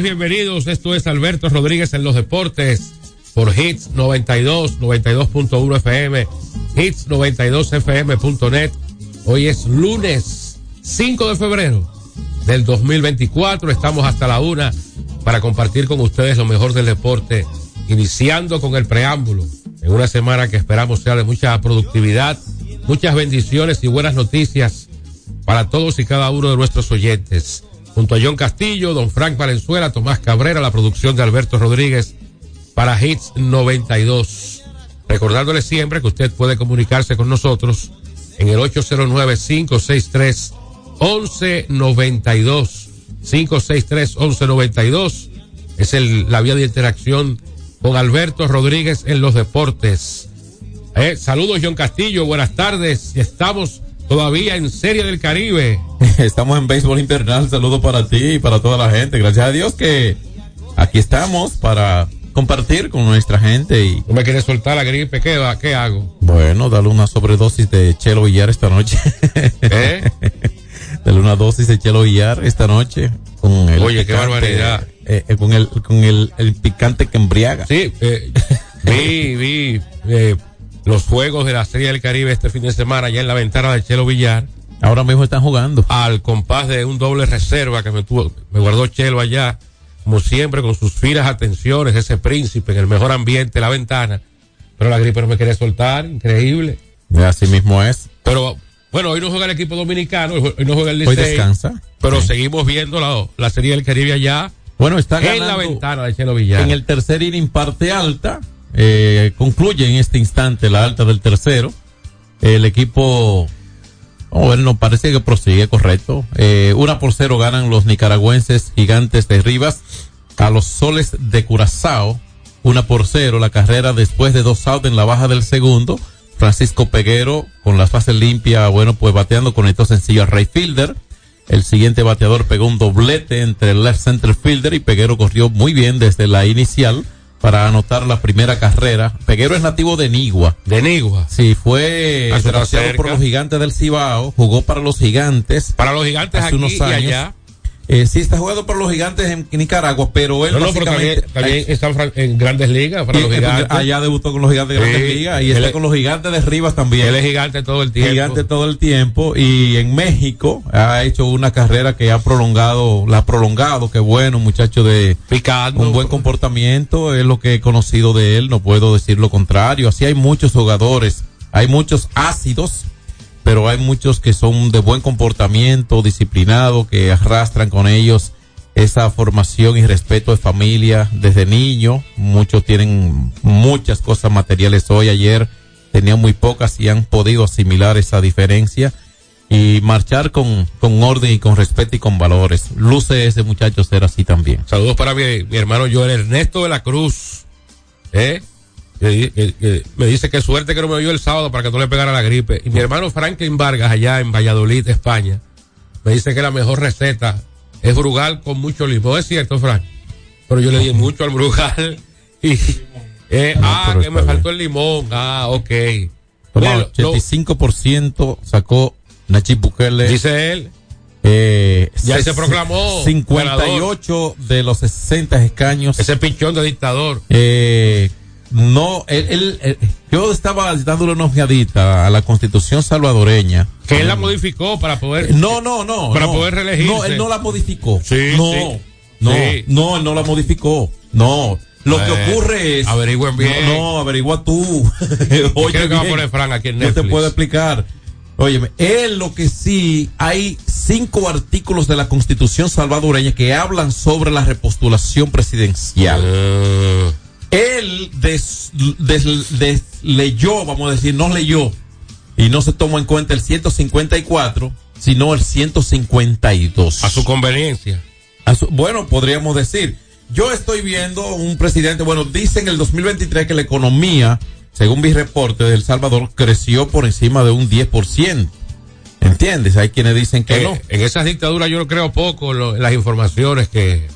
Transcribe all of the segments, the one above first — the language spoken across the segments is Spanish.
bienvenidos. Esto es Alberto Rodríguez en los deportes por Hits 92, 92.1 FM, Hits 92fm.net. Hoy es lunes 5 de febrero del 2024. Estamos hasta la una para compartir con ustedes lo mejor del deporte, iniciando con el preámbulo en una semana que esperamos sea de mucha productividad, muchas bendiciones y buenas noticias para todos y cada uno de nuestros oyentes junto a John Castillo, don Frank Valenzuela, Tomás Cabrera, la producción de Alberto Rodríguez para Hits 92. Recordándole siempre que usted puede comunicarse con nosotros en el 809-563-1192. 563-1192 es la vía de interacción con Alberto Rodríguez en los deportes. Eh, saludos John Castillo, buenas tardes. Estamos todavía en Serie del Caribe. Estamos en béisbol invernal. Saludos para ti y para toda la gente. Gracias a Dios que aquí estamos para compartir con nuestra gente. y ¿No me quieres soltar la gripe? ¿Qué, va- qué hago? Bueno, dale una sobredosis de Chelo Villar esta noche. ¿Eh? dale una dosis de Chelo Villar esta noche. Con el Oye, qué barbaridad. eh, eh, con el, con el, el picante que embriaga. Sí, eh, vi, vi eh, los juegos de la Serie del Caribe este fin de semana allá en la ventana de Chelo Villar. Ahora mismo están jugando. Al compás de un doble reserva que me, tuvo, me guardó Chelo allá, como siempre, con sus finas atenciones, ese príncipe en el mejor ambiente, la ventana. Pero la gripe no me quería soltar, increíble. Así mismo es. Pero bueno, hoy no juega el equipo dominicano, hoy hoy no juega el Hoy Licey, descansa. Pero Sí. seguimos viendo la, la Serie del Caribe allá Bueno, está en ganando. la ventana de Chelo Villar. En el tercer inning parte alta, eh, concluye en este instante la alta del tercero. El equipo, oh, bueno, parece que prosigue correcto. Eh, una por cero ganan los nicaragüenses gigantes de Rivas a los soles de Curazao. Una por cero la carrera después de dos outs en la baja del segundo. Francisco Peguero con las bases limpias, bueno, pues bateando conectó sencillo a Ray Fielder. El siguiente bateador pegó un doblete entre el left center fielder y Peguero corrió muy bien desde la inicial para anotar la primera carrera. Peguero es nativo de Nigua. De Nigua. Sí, fue Ah, drafteado cerca. por los gigantes del Cibao, jugó para los gigantes. Para los gigantes hace aquí unos y años. allá. Eh, sí, está jugando por los gigantes en Nicaragua, pero él No, no, pero también, fran- en grandes ligas para Y- los eh, gigantes. Allá debutó con los gigantes de Sí, Grandes Ligas y está es- con los gigantes de Rivas también. Él es gigante todo el tiempo. gigante todo el tiempo y en México ha hecho una carrera que ha prolongado, la ha prolongado, qué bueno, muchacho de Picando. un buen comportamiento, es lo que he conocido de él, no puedo decir lo contrario, así hay muchos jugadores, hay muchos ácidos, pero hay muchos que son de buen comportamiento, disciplinado, que arrastran con ellos esa formación y respeto de familia desde niño. Muchos tienen muchas cosas materiales hoy, ayer tenían muy pocas y han podido asimilar esa diferencia y marchar con, con orden y con respeto y con valores. Luce ese muchacho ser así también. Saludos para mi, mi hermano Joel Ernesto de la Cruz. ¿eh? Me dice que suerte que no me oyó el sábado para que no le pegara la gripe. Y mi hermano Franklin Vargas, allá en Valladolid, España, me dice que la mejor receta es brugal con mucho limón. Es cierto, Frank. Pero yo le di mucho al brugal. Y, eh, No, ah, que me faltó el limón. Ah, ok. Toma, Bueno, lo- 85% sacó Nachib Bukele. dice él. Eh, Ya se- se proclamó 58 de los 60 escaños. Ese pichón de dictador. Eh, no, él, él- él- yo estaba dándole una ojeadita a la constitución salvadoreña. Que él la modificó para poder. No, no, no. Para no. poder reelegirse. No, él no la modificó. Sí, no, sí. no, Sí. no, él no la modificó. No. Lo que ocurre es. averigüen bien. No, no, averigua tú. ¿Qué es lo que va a poner Frank aquí en Yo te Netflix? puedo explicar. Óyeme, él lo que sí, hay cinco artículos de la constitución salvadoreña que hablan sobre la repostulación presidencial. Ah. Él des- des- des- leyó, vamos a decir, no leyó, y no se tomó en cuenta el 154, sino el 152. a su conveniencia. A su- bueno, podríamos decir, yo estoy viendo un presidente, bueno, dice en el 2023 que la economía, según mi reporte de El Salvador, creció por encima de un 10%. ¿Entiendes? Hay quienes dicen que Eh, no. En esas dictaduras yo no creo poco lo- las informaciones que.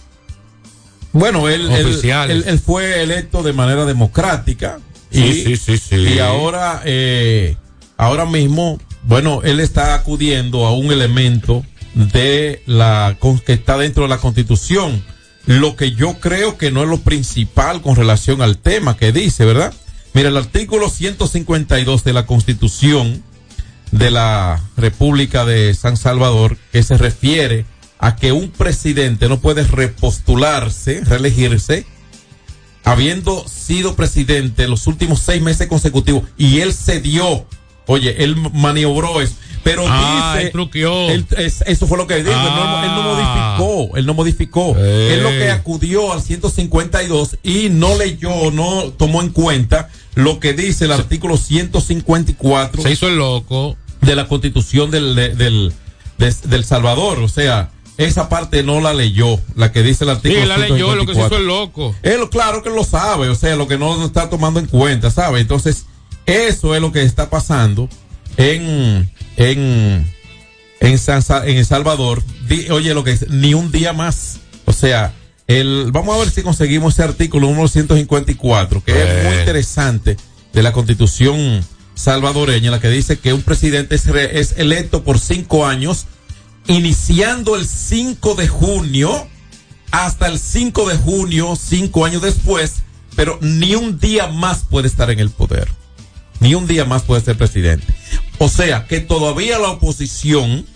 Bueno, él, él, Oficiales. él- él fue electo de manera democrática. Sí, y, sí, sí. Y ahora, eh, ahora mismo, bueno, él está acudiendo a un elemento de la que está dentro de la Constitución. Lo que yo creo que no es lo principal con relación al tema que dice, ¿verdad? Mira, el artículo 152 de la Constitución de la República de San Salvador, que se refiere a que un presidente no puede repostularse, reelegirse, habiendo sido presidente los últimos seis meses consecutivos y él cedió, oye, él maniobró eso, pero Ah, dice, él truqueó. él- es- eso fue lo que dijo, él, no, él no Ah. modificó, él no modificó, Eh. él lo que acudió al 152 y no leyó, no tomó en cuenta lo que dice el artículo 154 Se hizo el loco. de la constitución del, de- del, de- del Salvador. O sea, esa parte no la leyó, la que dice el Sí, artículo él la leyó, lo que se hizo 154. el loco. Él, claro que lo sabe, o sea, lo que no está tomando en cuenta, ¿sabe? Entonces, eso es lo que está pasando en, en, en, San Sa- en El Salvador. Di- oye, lo que es, ni un día más. O sea, el, vamos a ver si conseguimos ese artículo 154, que es muy interesante de la constitución salvadoreña, la que dice que un presidente es, re- es electo por cinco años, iniciando el 5 de junio hasta el 5 de junio, cinco años después, pero ni un día más puede estar en el poder. Ni un día más puede ser presidente. O sea que todavía la oposición,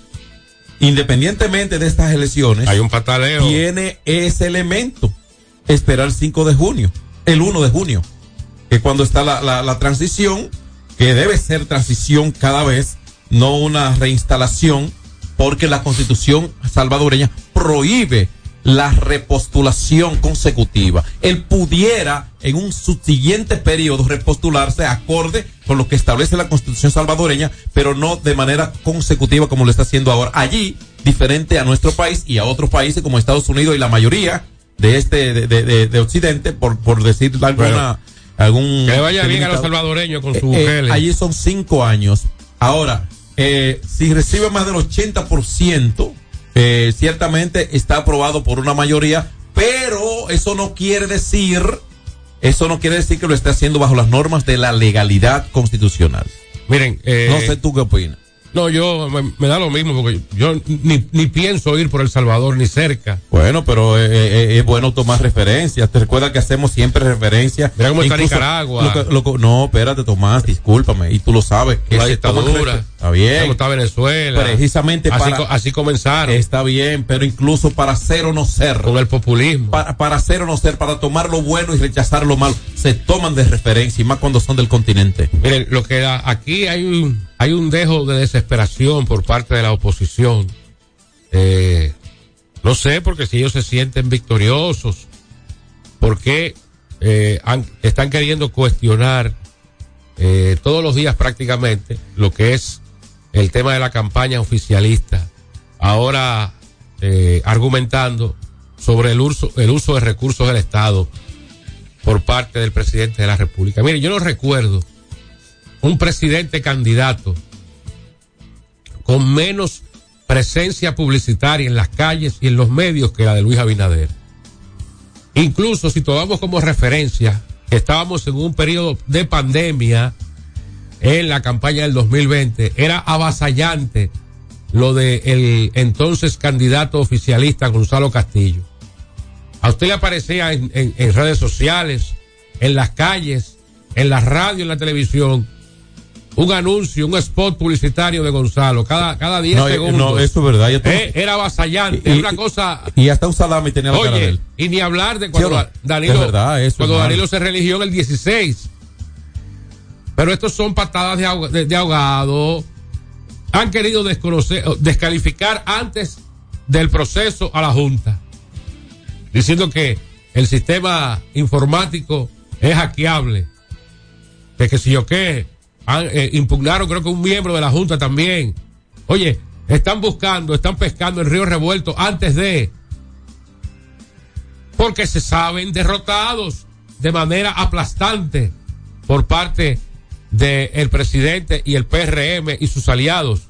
independientemente de estas elecciones, Hay un pataleo. tiene ese elemento. Esperar el 5 de junio, el 1 de junio, que cuando está la, la, la transición, que debe ser transición cada vez, no una reinstalación, porque la constitución salvadoreña prohíbe la repostulación consecutiva. Él pudiera en un subsiguiente periodo repostularse acorde con lo que establece la constitución salvadoreña, pero no de manera consecutiva como lo está haciendo ahora. Allí, diferente a nuestro país y a otros países como Estados Unidos y la mayoría de este, de, de, de- de Occidente, por, por decir alguna, Bueno. algún. Que le vaya bien a los salvadoreños con su Eh, eh, allí son cinco años. Ahora, eh, si recibe más del 80%, eh, ciertamente está aprobado por una mayoría, pero eso no quiere decir, eso no quiere decir que lo esté haciendo bajo las normas de la legalidad constitucional. Miren, eh, No sé tú qué opinas. no, yo me, me da lo mismo porque yo ni, ni pienso ir por El Salvador ni cerca. Bueno, pero eh, eh, es bueno tomar referencias. Te recuerda que hacemos siempre referencias. Mira cómo está Nicaragua. lo que- lo que- no, espérate, Tomás, discúlpame. Y tú lo sabes. Que La dictadura. Está bien. Cómo está Venezuela. Precisamente así, para- así comenzaron. Está bien, pero incluso para ser o no ser. con el populismo. Para, para ser o no ser, para tomar lo bueno y rechazar lo malo, se toman de referencia y más cuando son del continente. Miren, lo que da- aquí hay un, hay un dejo de desesperación por parte de la oposición. Eh, no No sé, porque si ellos se sienten victoriosos, ¿por qué eh, han- están queriendo cuestionar eh, todos los días prácticamente lo que es el tema de la campaña oficialista? Ahora eh, argumentando sobre el uso, el uso de recursos del Estado por parte del presidente de la República. Mire, yo no recuerdo un presidente candidato con menos presencia publicitaria en las calles y en los medios que la de Luis Abinader. Incluso si tomamos como referencia que estábamos en un periodo de pandemia en la campaña del 2020, era avasallante lo de el entonces candidato oficialista Gonzalo Castillo. A usted le aparecía en, en- en redes sociales, en las calles, en la radio, en la televisión, un anuncio, un spot publicitario de Gonzalo, cada, cada 10 No, segundos. no, eso es verdad. Eh, era avasallante, Y- una cosa. y hasta un salami tenía la cara de Oye, él. y ni hablar de cuando ¿Sí Danilo, Es verdad, eso cuando Danilo se religió en el 16. Pero estos son patadas de, ahoga- de- de ahogado. Han querido descalificar antes del proceso a la Junta. Diciendo que el sistema informático es hackeable. De que si yo qué, eh, impugnaron creo que un miembro de la Junta también. Oye, están buscando, están pescando el río revuelto antes de porque se saben derrotados de manera aplastante por parte del presidente y el PRM y sus aliados.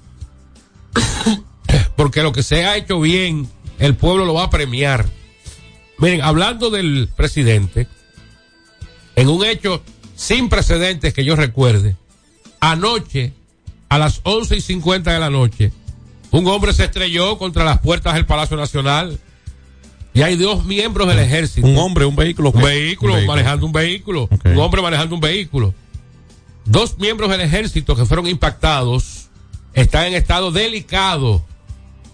Porque lo que se ha hecho bien, el pueblo lo va a premiar. Miren, hablando del presidente, en un hecho sin precedentes que yo recuerde, anoche, a las once y cincuenta de la noche, un hombre se estrelló contra las puertas del Palacio Nacional y hay dos miembros del ejército. Un hombre, un vehículo. Un vehículo, manejando un vehículo. Un hombre manejando un vehículo. Dos miembros del ejército que fueron impactados están en estado delicado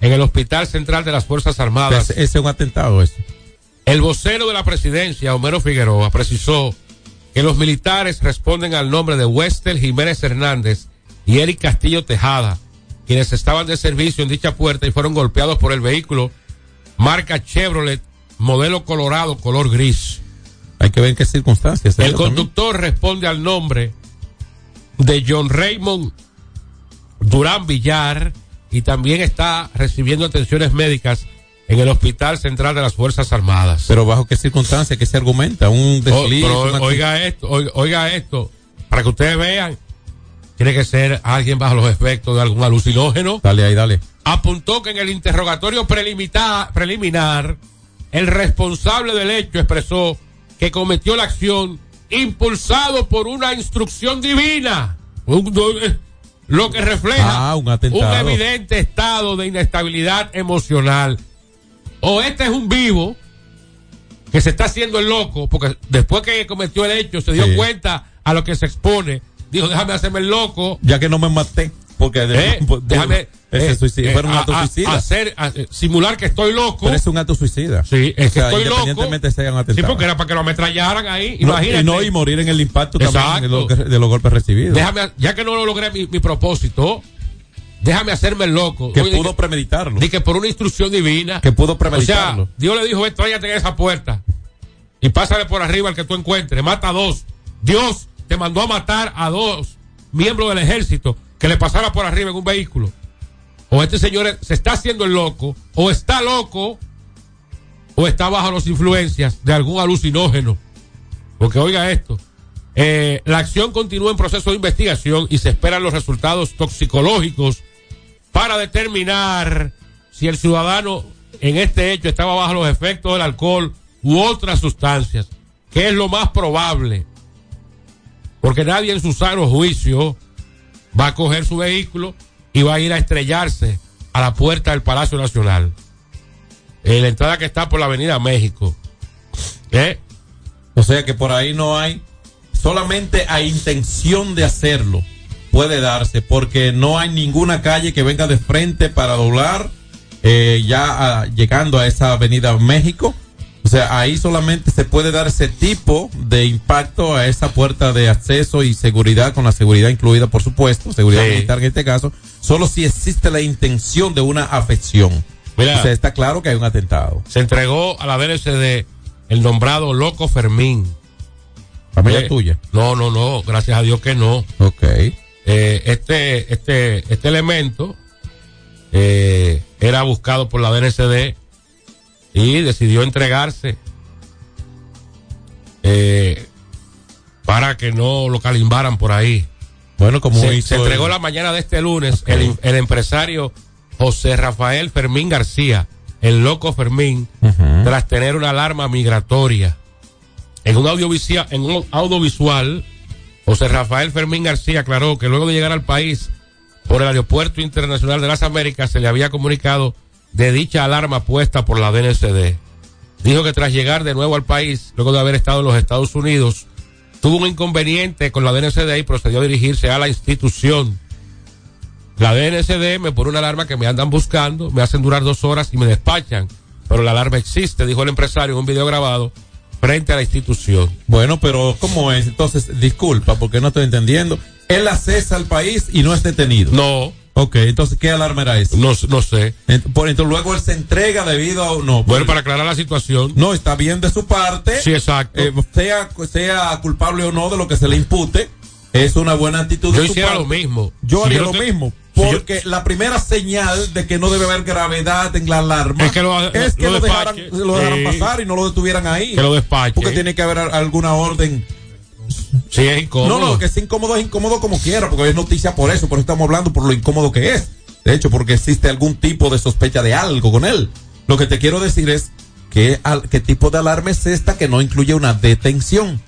en el Hospital Central de las Fuerzas Armadas. Ese, ese es un atentado, eso. El vocero de la presidencia, Homero Figueroa, precisó que los militares responden al nombre de Westel Jiménez Hernández y Eric Castillo Tejada, quienes estaban de servicio en dicha puerta y fueron golpeados por el vehículo marca Chevrolet, modelo colorado, color gris. Hay que ver en qué circunstancias. se El también. conductor responde al nombre de John Raymond Durán Villar y también está recibiendo atenciones médicas en el Hospital Central de las Fuerzas Armadas. Pero bajo qué circunstancias, qué se argumenta, un O- desliz. pero oiga esto, oiga, esto, para que ustedes vean, tiene que ser alguien bajo los efectos de algún alucinógeno. Dale ahí, dale. Apuntó que en el interrogatorio preliminar, el responsable del hecho expresó que cometió la acción impulsado por una instrucción divina. Un- lo que refleja Ah, un evidente estado de inestabilidad emocional. O este es un vivo que se está haciendo el loco, porque después que cometió el hecho se dio Sí. cuenta a lo que se expone. Dijo, déjame hacerme el loco. Ya que no me maté, porque Eh, por- por- déjame ese eh, suicidio, eh, fue un acto a- suicida. hacer, a- simular que estoy loco. Pero es un acto suicida. Sí, es que O sea, estoy loco. independientemente sea un Sí, atentado. porque era para que lo ametrallaran ahí. No, Imagínate. y no, y morir en el impacto también de, Exacto. lo que- de los golpes recibidos. Déjame, ya que no lo logré mi, mi propósito, déjame hacerme el loco. que Oye, pudo premeditarlo. di que por una instrucción divina. Que pudo O sea, premeditarlo. Dios le dijo, ven, tráigate en esa puerta. Y pásale por arriba al que tú encuentres. Mata a dos. Dios te mandó a matar a dos miembros del ejército que le pasara por arriba en un vehículo. O este señor se está haciendo el loco, o está loco, o está bajo las influencias de algún alucinógeno. Porque oiga esto, eh, la acción continúa en proceso de investigación y se esperan los resultados toxicológicos para determinar si el ciudadano en este hecho estaba bajo los efectos del alcohol u otras sustancias, que es lo más probable. Porque nadie en su sano juicio va a coger su vehículo y va a ir a estrellarse a la puerta del Palacio Nacional. En la entrada que está por la Avenida México. ¿Eh? O sea que por ahí no hay, solamente a intención de hacerlo puede darse, porque no hay ninguna calle que venga de frente para doblar, eh, ya ah, llegando a esa avenida México. O sea, ahí solamente se puede dar ese tipo de impacto a esa puerta de acceso y seguridad, con la seguridad incluida, por supuesto, seguridad Sí. militar en este caso, solo si existe la intención de una afección. Mira. O sea, está claro que hay un atentado. Se entregó a la DNCD el nombrado Loco Fermín. Familia Eh, tuya. No, no, no, gracias a Dios que no. Ok. Eh, este, este, este elemento eh, era buscado por la DNCD y decidió entregarse eh, para que no lo calimbaran por ahí. Bueno, como Se, hizo se entregó el- la mañana de este lunes el, el empresario José Rafael Fermín García, el loco Fermín, tras tener una alarma migratoria. En un audiovisual, en un audiovisual, José Rafael Fermín García aclaró que luego de llegar al país por el Aeropuerto Internacional de las Américas se le había comunicado de dicha alarma puesta por la DNCD. Dijo que tras llegar de nuevo al país, luego de haber estado en los Estados Unidos, tuvo un inconveniente con la DNCD y procedió a dirigirse a la institución. La DNCD me pone una alarma que me andan buscando, me hacen durar dos horas y me despachan. Pero la alarma existe, dijo el empresario en un video grabado frente a la institución. Bueno, pero ¿cómo es? Entonces, disculpa, porque no estoy entendiendo. Él accesa al país y no es detenido. No, Ok, entonces, ¿qué alarma era esa? no, no sé. Ent- por entonces luego él se entrega debido a no Bueno, para aclarar la situación. no está bien de su parte Sí, exacto. eh, sea sea culpable o no de lo que se le impute es una buena actitud Yo de su hiciera parte. lo mismo. yo Si haría yo lo no te- mismo si yo- porque la primera señal de que no debe haber gravedad en la alarma Es que lo- es que lo lo, dejaran, lo dejaran pasar y no lo detuvieran ahí Que lo despache. porque tiene que haber alguna orden Sí, es incómodo. no, no, que es incómodo, es incómodo como quiera, porque es noticia por eso, por eso estamos hablando por lo incómodo que es. De hecho, porque existe algún tipo de sospecha de algo con él. Lo que te quiero decir es que qué tipo de alarma es esta que no incluye una detención.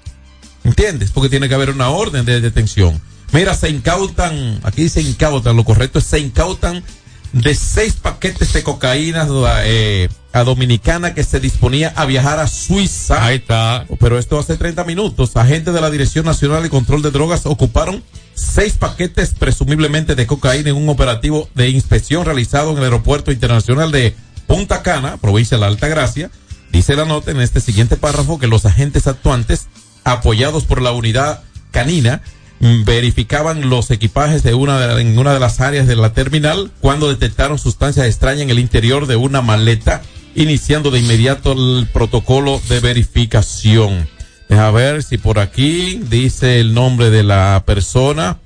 ¿Entiendes? Porque tiene que haber una orden de detención. Mira, se incautan, aquí se incautan, lo correcto es se incautan de seis paquetes de cocaína eh, a Dominicana que se disponía a viajar a Suiza. Ahí está. Pero esto hace 30 minutos. Agentes de la Dirección Nacional de Control de Drogas ocuparon seis paquetes presumiblemente de cocaína en un operativo de inspección realizado en el Aeropuerto Internacional de Punta Cana, provincia de la Alta Gracia. Dice la nota en este siguiente párrafo que los agentes actuantes, apoyados por la unidad canina, verificaban los equipajes de una de, en una de las áreas de la terminal cuando detectaron sustancias extrañas en el interior de una maleta, iniciando de inmediato el protocolo de verificación. Deja ver si por aquí dice el nombre de la persona.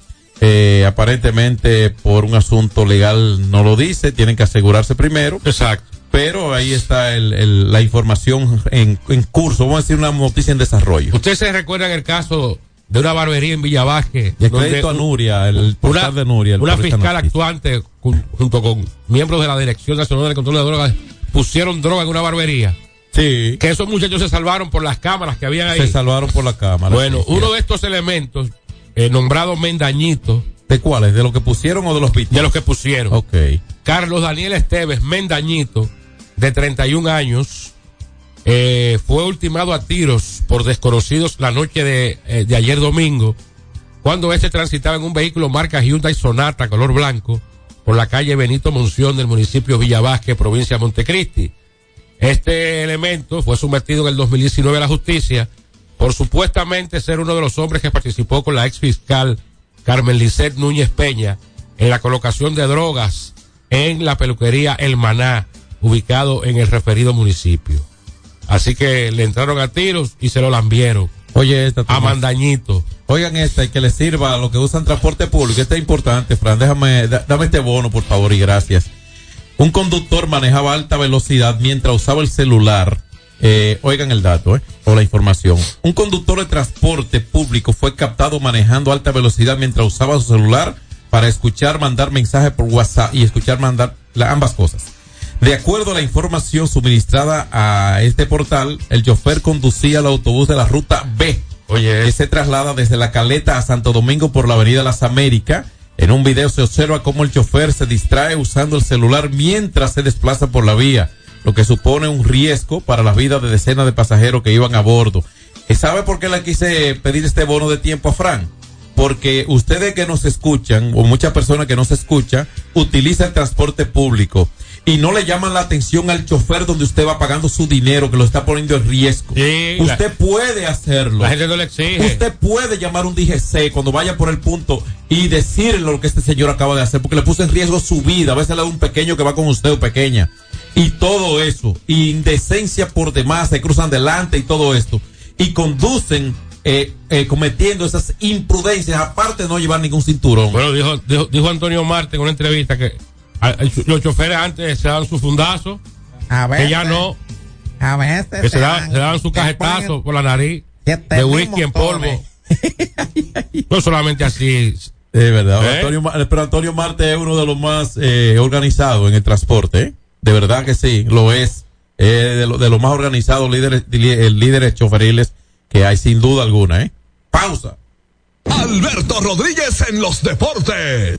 Eh, aparentemente por un asunto legal no lo dice, tienen que asegurarse primero. Exacto. Pero ahí está el- el- la información en, en curso, vamos a decir una noticia en desarrollo. Ustedes se recuerdan el caso de una barbería en Villabaje. Y donde crédito a Nuria, el portal de Nuria. el una fiscal actuante jun- junto con miembros de la Dirección Nacional de Control de Drogas pusieron droga en una barbería. Sí, Que esos muchachos se salvaron por las cámaras que habían ahí. se salvaron por la cámara. bueno, sí, uno sí. de estos elementos, eh, nombrado Mendañito, ¿De cuáles? ¿De lo que pusieron o de los víctimas? de los que pusieron. Ok. Carlos Daniel Esteves Mendañito, de 31 años, eh, fue ultimado a tiros por desconocidos la noche de, eh, de ayer domingo, cuando este transitaba en un vehículo marca Hyundai Sonata color blanco por la calle Benito Monción del municipio Villavasque, provincia de Montecristi. Este elemento fue sometido en el 2019 a la justicia por supuestamente ser uno de los hombres que participó con la ex fiscal Carmen Lisset Núñez Peña en la colocación de drogas en la peluquería El Maná, ubicado en el referido municipio. Así que le entraron a tiros y se lo lambieron Oye, esta a. Mandañito. Oigan esta y que les sirva a los que usan transporte público. Esta es importante, Fran. Déjame, da- dame este bono, por favor, y gracias. Un conductor manejaba a alta velocidad mientras usaba el celular. Eh, oigan el dato, eh, o la información. Un conductor de transporte público fue captado manejando a alta velocidad mientras usaba su celular para escuchar, mandar mensajes por WhatsApp y escuchar, mandar la- ambas cosas. De acuerdo a la información suministrada a este portal, el chofer conducía el autobús de la ruta B Oye, que se traslada desde la Caleta a Santo Domingo por la Avenida Las Américas. En un video se observa cómo el chofer se distrae usando el celular mientras se desplaza por la vía, lo que supone un riesgo para la vida de decenas de pasajeros que iban a bordo. ¿Y sabe por qué le quise pedir este bono de tiempo a Fran? Porque ustedes que nos escuchan, o muchas personas que nos escuchan, utilizan el transporte público y no le llaman la atención al chofer donde usted va pagando su dinero, que lo está poniendo en riesgo. Sí, la- usted puede hacerlo. la gente no le exige. Usted puede llamar un DGC cuando vaya por el punto y decirle lo que este señor acaba de hacer, porque le puso en riesgo su vida. A veces le da un pequeño que va con usted o pequeña. y todo eso, y indecencia por demás, se cruzan delante y todo esto, y conducen eh, eh, cometiendo esas imprudencias, aparte de no llevar ningún cinturón. Bueno, dijo, dijo, dijo Antonio Marte en una entrevista que los choferes antes se daban su fundazo, A que ya no, A veces. que se, da- se daban su cajetazo por la nariz de whisky en polvo. No solamente así. De verdad, ¿Eh? Antonio, Ma- pero Antonio Marte es uno de los más eh, organizados en el transporte, ¿eh? De verdad que sí, lo es. Eh, de, lo- de los más organizados líderes, eh, líderes choferiles que hay sin duda alguna, ¿eh? Pausa. Alberto Rodríguez en los deportes.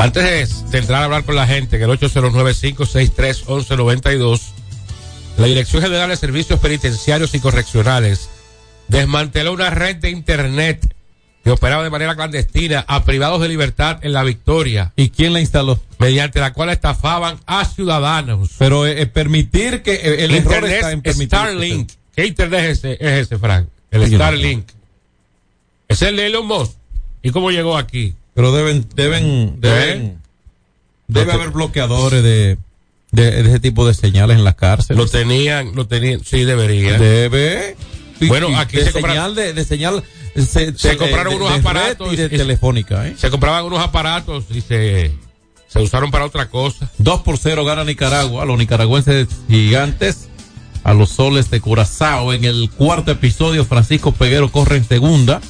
Antes de entrar a hablar con la gente, que el 809-563-1192, la Dirección General de Servicios Penitenciarios y Correccionales desmanteló una red de Internet que operaba de manera clandestina a privados de libertad en la Victoria. ¿Y quién la instaló? Mediante la cual estafaban a ciudadanos. Pero eh, permitir que eh, el error Internet está en permitir Starlink. ¿Qué Internet es ese, es ese Frank? El Starlink. ¿Es el de Elon Musk? ¿Y cómo llegó aquí? Pero deben, deben, deben, debe Lo te- haber bloqueadores de, de, de ese tipo de señales en las cárceles. Lo tenían, lo tenían, sí debería. Debe. Bueno, aquí de se compra- señal de, de señal se, compraron unos aparatos y de y- telefónica, ¿eh? Se compraban unos aparatos y se, se usaron para otra cosa. 2 por 0 gana Nicaragua, los nicaragüenses gigantes a los soles de Curazao. En el cuarto episodio, Francisco Peguero corre en segunda.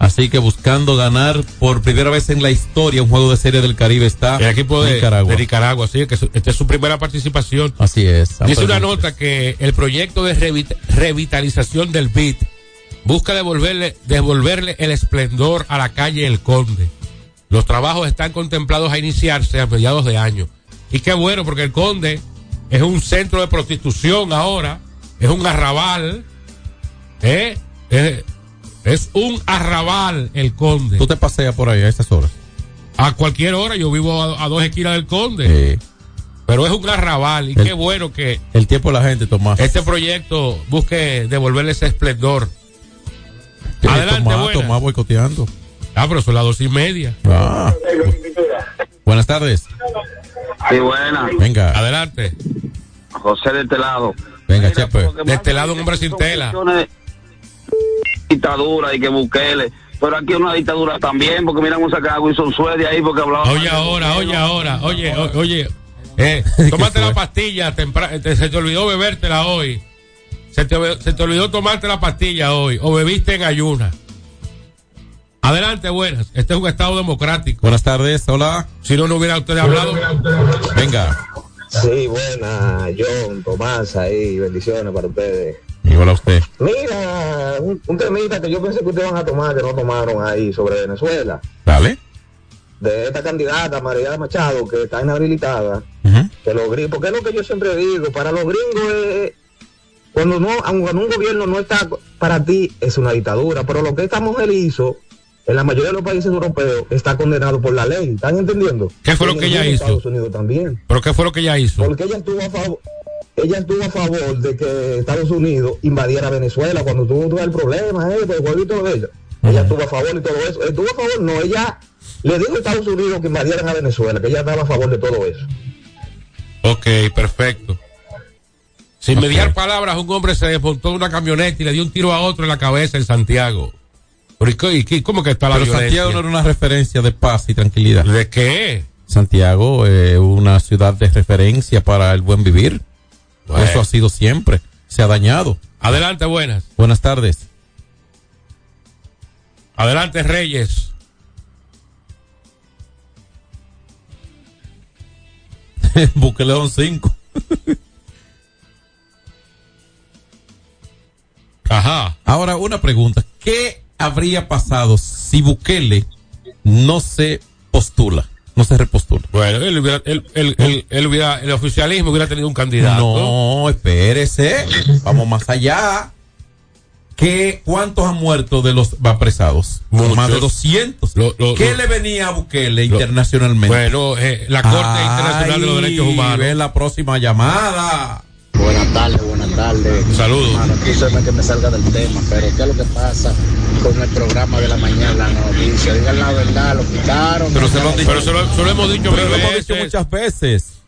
Así que buscando ganar por primera vez en la historia un juego de serie del Caribe está El equipo de Nicaragua. de Nicaragua, sí, que su- esta es su primera participación. Así es. Dice una nota que el proyecto de revit- revitalización del BIT busca devolverle, devolverle el esplendor a la calle El Conde. Los trabajos están contemplados a iniciarse a mediados de año. Y qué bueno, porque El Conde es un centro de prostitución ahora, es un arrabal, ¿eh? Es, es un arrabal El Conde. Tú te paseas por ahí a esas horas. A cualquier hora, yo vivo a, a dos esquinas del Conde. Pero es un arrabal y El- qué bueno que El tiempo de la gente, Tomás. este proyecto busque devolverle ese esplendor. Sí, Adelante, Tomás, buenas. Tomás boicoteando. Ah, pero son las dos y media. Ah. Buenas tardes. Sí, buena. Venga. Adelante. José de este lado. Venga, Chepe. De este lado, un hombre sin tela. Dictadura y que Bukele. Pero aquí una dictadura también, porque mira cómo saca a Wilson Suede ahí porque hablaba. Oye ahora, oye ahora, oye, oye. Eh, tómate la pastilla, te- se te olvidó bebértela hoy. Se te, se te olvidó tomarte la pastilla hoy. O bebiste en ayuna. Adelante, buenas. Este es un estado democrático. Buenas tardes, hola. Si no, no hubiera usted hablado. Venga. Sí, buena, John, Tomás, ahí, bendiciones para ustedes. Igual a usted. Mira, un, un temita que yo pensé que ustedes van a tomar, que no tomaron ahí sobre Venezuela. Dale. De esta candidata, María Machado, que está inhabilitada. Que los gringos, porque es lo que yo siempre digo, para los gringos es, cuando no, aunque cuando un gobierno no está para ti, es una dictadura, pero lo que esta mujer hizo, en la mayoría de los países europeos, está condenado por la ley, ¿están entendiendo? ¿Qué fue lo En que el ella hizo? Estados Unidos también. ¿Pero qué fue lo que ella hizo? Porque ella estuvo a favor, ella estuvo a favor de que Estados Unidos invadiera Venezuela cuando tuvo todo el problema, eh, pues y todo eso. Ella estuvo a favor y todo eso. Estuvo a favor, no, ella le dijo a Estados Unidos que invadieran a Venezuela, que ella estaba a favor de todo eso. Ok, perfecto. Sin mediar palabras, un hombre se desmontó de una camioneta y le dio un tiro a otro en la cabeza en Santiago. Pero, ¿y qué- ¿Cómo que está la Pero violencia? Santiago no era una referencia de paz y tranquilidad. ¿De qué? Santiago, eh, una ciudad de referencia para el buen vivir. Bueno. Eso ha sido siempre. Se ha dañado. Adelante, buenas. Buenas tardes. Adelante, Reyes. Buqueleón 5. Ajá. Ahora, una pregunta. ¿Qué habría pasado si Bukele no se postula? No se repostula. Bueno, él hubiera, él, él- él- él hubiera- el oficialismo hubiera tenido un candidato. No, espérese. Vamos más allá. ¿Qué, ¿Cuántos han muerto de los apresados? Muchos. Más de 200. Lo- lo- ¿Qué lo- le venía a Bukele internacionalmente? Bueno, eh, la Corte Internacional de los Derechos Humanos. Ve la próxima llamada. Buenas tardes, buenas tardes. Saludos. Quise que me salga del tema, pero ¿qué es lo que pasa con el programa de la mañana, la noticia? Digan la verdad, lo quitaron. Pero se lo han dicho. Pero se lo, se lo hemos dicho Pero lo hemos dicho muchas veces.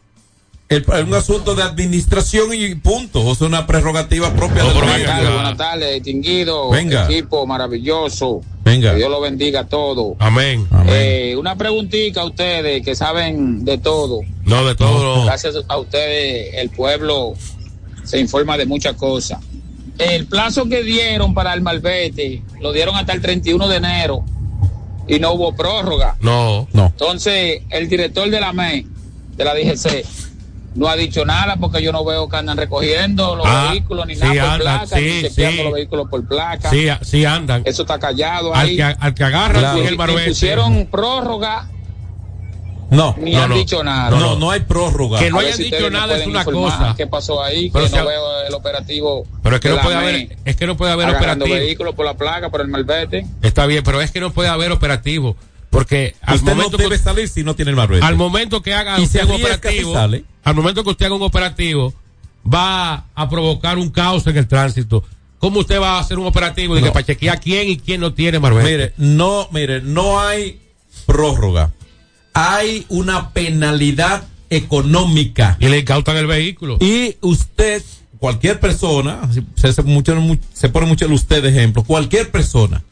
Es un asunto de administración y punto. O sea, una prerrogativa propia del Buenas tardes, buenas tardes, distinguido. Venga. Equipo maravilloso. Venga. Que Dios lo bendiga a todos. Amén. Eh, una preguntita a ustedes que saben de todo. No, de todo. no. Gracias a ustedes, el pueblo se informa de muchas cosas. El plazo que dieron para el malvete lo dieron hasta el 31 de enero y no hubo prórroga. No. No. Entonces, el director de la ME, de la DGC, no ha dicho nada porque yo no veo que andan recogiendo los Ah, vehículos ni sí nada por andan, placa, sí, ni chequeando sí. los vehículos por placa. Sí, sí andan. Eso está callado Al ahí. que, al que agarra Claro. el barbete. pusieron prórroga No. ni No, han no. dicho nada. No, no hay prórroga. Que no hayan si dicho nada es una cosa. ¿Qué pasó ahí? Pero que si no veo el operativo. Pero es que no puede haber, es que no puede haber operativo. vehículos por la placa, por el malvete. Está bien, pero es que no puede haber operativo. Porque al Usted no momento, debe que, salir si no tiene el marbete. al momento que haga Y usted se un operativo, si sale. al momento que usted haga un operativo, va a provocar un caos en el tránsito. ¿cómo usted va a hacer un operativo de que para chequear quién y quién no tiene marbete? Mire, no, mire, no hay prórroga. Hay una penalidad económica. Y le incautan el vehículo. Y usted, cualquier persona, se, se, mucho, se pone mucho el usted de ejemplo, cualquier persona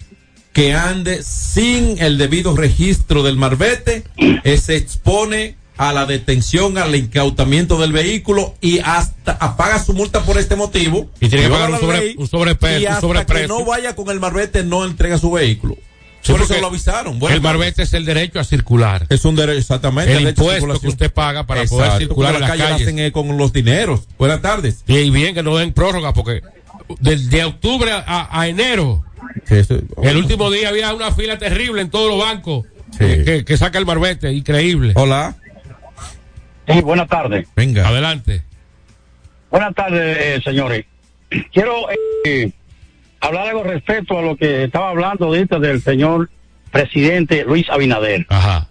que ande sin el debido registro del marbete, eh, se expone a la detención, al incautamiento del vehículo y hasta paga su multa por este motivo. Y tiene que pagar un, sobre, un sobrepeso, y un hasta sobreprecio. que no vaya con el marbete no entrega su vehículo. Sí, por eso lo avisaron. El marbete es el derecho a circular. Es un derecho, exactamente. El de impuesto que usted paga para poder circular en las calles calles. hacen eh, con los dineros. Buenas tardes. Y bien que no den prórroga porque desde octubre a, a enero, el último día había una fila terrible en todos los bancos que saca el marbete, increíble. Hola. Sí, buenas tardes. Venga. Adelante. Buenas tardes, eh, señores. Quiero eh, hablar algo respecto a lo que estaba hablando ahorita del señor presidente Luis Abinader. Ajá.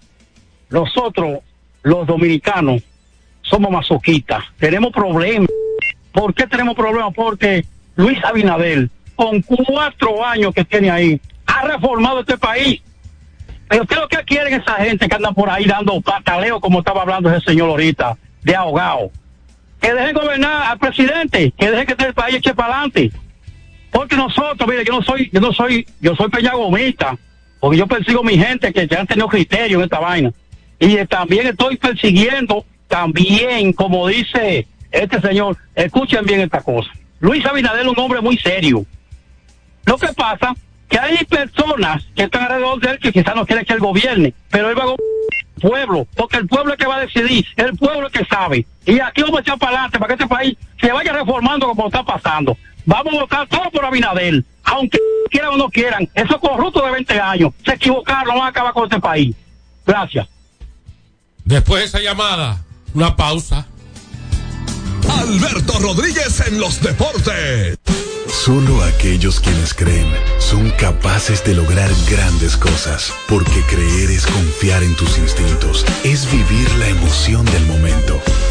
Nosotros, los dominicanos, somos masoquistas. Tenemos problemas. ¿Por qué tenemos problemas? Porque Luis Abinader, con cuatro años que tiene ahí, ha reformado este país. Pero ¿qué es lo que quieren esa gente que anda por ahí dando pataleo, como estaba hablando ese señor ahorita, de ahogado? Que dejen gobernar al presidente, que dejen que este país eche para adelante. Porque nosotros, mire, yo no soy, yo no soy, yo soy peñagomista, porque yo persigo a mi gente que ya han tenido criterio en esta vaina. Y también estoy persiguiendo, también, como dice este señor, escuchen bien esta cosa. Luis Abinader es un hombre muy serio. Lo que pasa que hay personas que están alrededor de él que quizás no quieren que él gobierne, pero él va a gobernar el pueblo, porque el pueblo es que va a decidir, el pueblo es que sabe. Y aquí vamos a echar para adelante para que este país se vaya reformando como está pasando. Vamos a votar todo por Abinader, aunque quieran o no quieran. Esos corruptos de 20 años se equivocaron, van a acabar con este país. Gracias. Después de esa llamada, una pausa. Alberto Rodríguez en los deportes. Solo aquellos quienes creen son capaces de lograr grandes cosas, porque creer es confiar en tus instintos, es vivir la emoción del momento,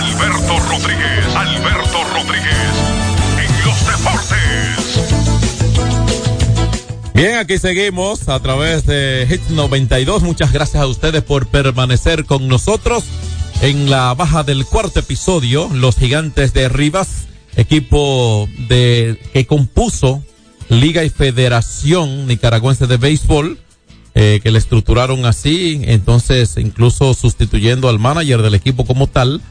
Alberto Rodríguez, Alberto Rodríguez, en los deportes. Bien, aquí seguimos a través de Hit 92. Muchas gracias a ustedes por permanecer con nosotros en la baja del cuarto episodio. Los gigantes de Rivas, equipo de que compuso Liga y Federación Nicaragüense de Béisbol, eh, que le estructuraron así, entonces incluso sustituyendo al manager del equipo como tal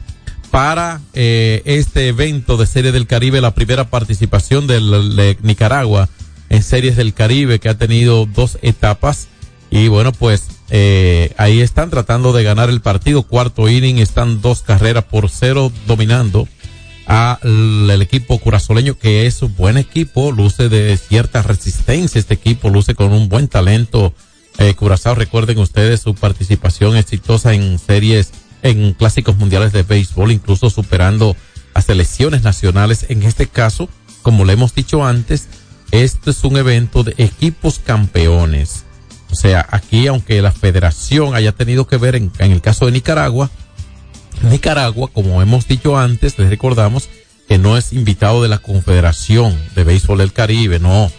para eh, este evento de Serie del Caribe, la primera participación del, de Nicaragua en Series del Caribe, que ha tenido dos etapas. Y bueno, pues eh, ahí están tratando de ganar el partido. Cuarto inning, están dos carreras por cero dominando al equipo curazoleño, que es un buen equipo, luce de cierta resistencia este equipo, luce con un buen talento. Eh, Curazao, recuerden ustedes su participación exitosa en series en clásicos mundiales de béisbol, incluso superando a selecciones nacionales. En este caso, como le hemos dicho antes, este es un evento de equipos campeones. O sea, aquí, aunque la federación haya tenido que ver en, en el caso de Nicaragua, Nicaragua, como hemos dicho antes, les recordamos que no es invitado de la Confederación de Béisbol del Caribe, no.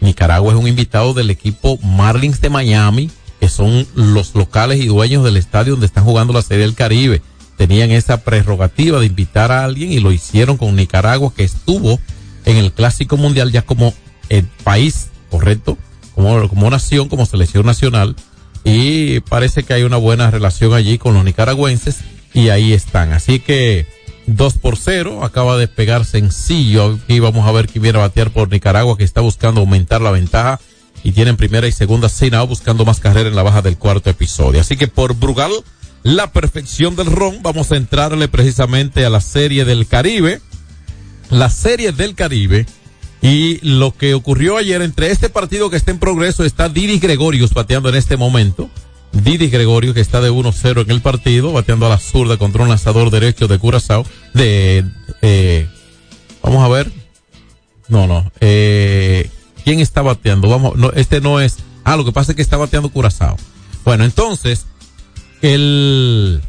Nicaragua es un invitado del equipo Marlins de Miami, que son los locales y dueños del estadio donde están jugando la Serie del Caribe. Tenían esa prerrogativa de invitar a alguien y lo hicieron con Nicaragua, que estuvo en el Clásico Mundial ya como el país, correcto, como, como nación, como selección nacional. Y parece que hay una buena relación allí con los nicaragüenses y ahí están. Así que 2 por 0, acaba de pegar sencillo. Aquí vamos a ver quién viene a batear por Nicaragua, que está buscando aumentar la ventaja y tienen primera y segunda Sinao buscando más carrera en la baja del cuarto episodio. Así que por Brugal, la perfección del ron, vamos a entrarle precisamente a la serie del Caribe. La serie del Caribe. Y lo que ocurrió ayer entre este partido que está en progreso está Didi Gregorius bateando en este momento. Didi Gregorio, que está de 1-0 en el partido, bateando a la zurda contra un lanzador derecho de Curazao. De, eh, vamos a ver. No, no. Eh, ¿Quién está bateando? Vamos, este no es. Ah, lo que pasa es que está bateando Curazao. Bueno, entonces, el,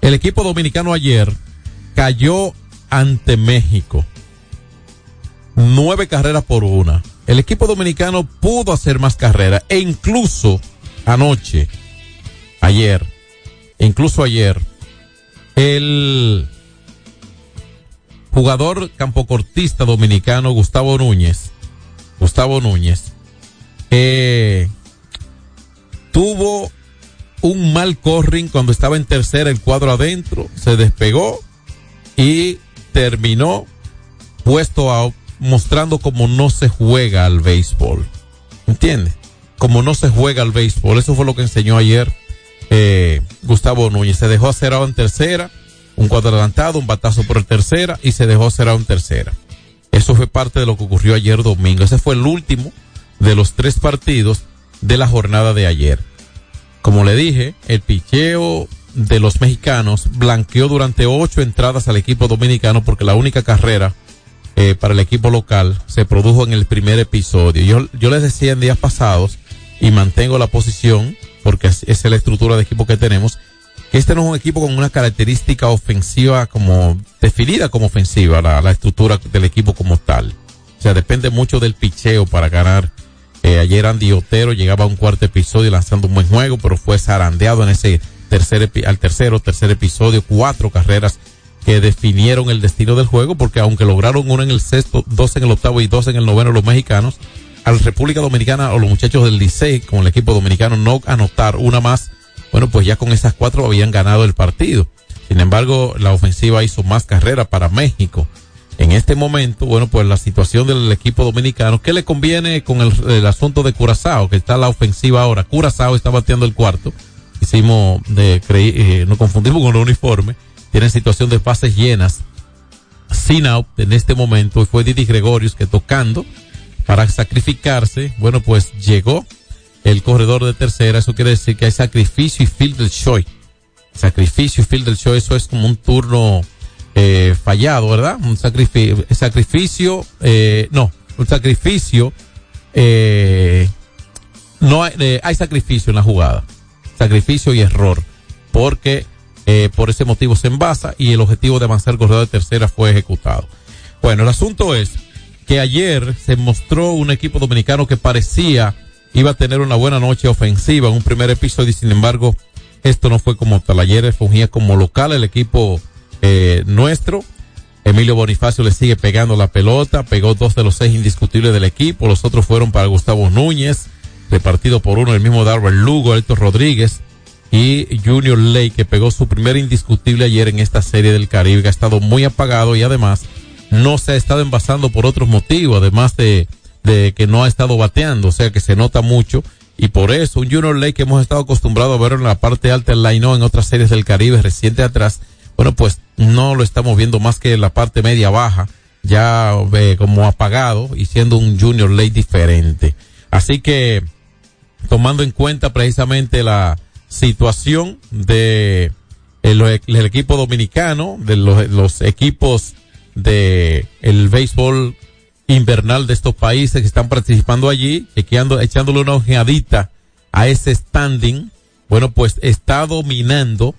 el equipo dominicano ayer cayó ante México. Nueve carreras por una. El equipo dominicano pudo hacer más carreras e incluso anoche, ayer, incluso ayer, el jugador campocortista dominicano Gustavo Núñez, Gustavo Núñez, eh, tuvo un mal corring cuando estaba en tercera el cuadro adentro, se despegó y terminó puesto a mostrando como no se juega al béisbol. ¿Entiendes? Como no se juega al béisbol. Eso fue lo que enseñó ayer eh, Gustavo Núñez. Se dejó cerrado en tercera, un cuadro adelantado, un batazo por tercera y se dejó cerrado en tercera. Eso fue parte de lo que ocurrió ayer domingo. Ese fue el último de los tres partidos de la jornada de ayer. Como le dije, el picheo de los mexicanos blanqueó durante ocho entradas al equipo dominicano porque la única carrera eh, para el equipo local se produjo en el primer episodio. Yo, yo les decía en días pasados y mantengo la posición porque es, es la estructura de equipo que tenemos este no es un equipo con una característica ofensiva como definida como ofensiva la, la estructura del equipo como tal. O sea, depende mucho del picheo para ganar Eh, ayer Andy Otero llegaba a un cuarto episodio lanzando un buen juego, pero fue zarandeado en ese tercer al tercero, tercer episodio, cuatro carreras que definieron el destino del juego, porque aunque lograron uno en el sexto, dos en el octavo y dos en el noveno los mexicanos, al República Dominicana o los muchachos del Licey con el equipo dominicano no anotar una más, bueno, pues ya con esas cuatro habían ganado el partido. Sin embargo, la ofensiva hizo más carrera para México. En este momento, bueno, pues la situación del equipo dominicano, ¿qué le conviene con el, asunto de Curazao? Que está la ofensiva ahora. Curazao está bateando el cuarto. Hicimos de, creí, eh, nos confundimos con el uniforme. Tienen situación de bases llenas. Sin out en este momento. Y fue Didi Gregorius que tocando para sacrificarse. Bueno, pues llegó el corredor de tercera. Eso quiere decir que hay sacrificio y field show. Sacrificio y field show. Eso es como un turno eh, fallado, ¿verdad? Un sacrificio, sacrificio, eh, no, un sacrificio, eh, no hay, hay sacrificio en la jugada, sacrificio y error, porque por ese motivo se envasa y el objetivo de avanzar el corredor de tercera fue ejecutado. Bueno, el asunto es que ayer se mostró un equipo dominicano que parecía iba a tener una buena noche ofensiva en un primer episodio y sin embargo esto no fue como tal. Ayer fungía como local el equipo eh, nuestro. Emilio Bonifacio le sigue pegando la pelota, pegó dos de los seis indiscutibles del equipo, los otros fueron para Gustavo Núñez, repartido por uno el mismo Darwin Lugo, Héctor Rodríguez y Junior Ley, que pegó su primer indiscutible ayer en esta serie del Caribe, ha estado muy apagado y además no se ha estado envasando por otros motivos, además de, de que no ha estado bateando, o sea que se nota mucho. Y por eso, un Junior Ley que hemos estado acostumbrados a ver en la parte alta del line en otras series del Caribe reciente atrás, bueno, pues no lo estamos viendo más que en la parte media baja, ya eh, como apagado y siendo un Junior Ley diferente. Así que, tomando en cuenta precisamente la situación de el, equipo dominicano, de los, los equipos de el béisbol invernal de estos países que están participando allí, chequeando, echándole una ojeadita a ese standing, bueno, pues está dominando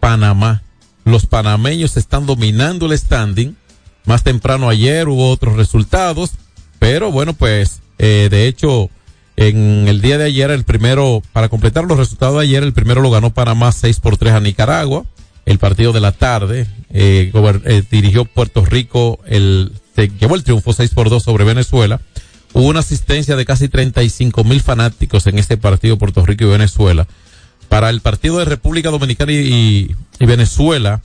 Panamá. Los panameños están dominando el standing. Más temprano ayer hubo otros resultados, pero bueno, pues eh, de hecho en el día de ayer el primero, para completar los resultados de ayer, el primero lo ganó Panamá 6 por 3 a Nicaragua. El partido de la tarde eh, eh, dirigió Puerto Rico, el, se llevó el triunfo 6 por 2 sobre Venezuela. Hubo una asistencia de casi 35 mil fanáticos en este partido Puerto Rico y Venezuela. Para el partido de República Dominicana y, Venezuela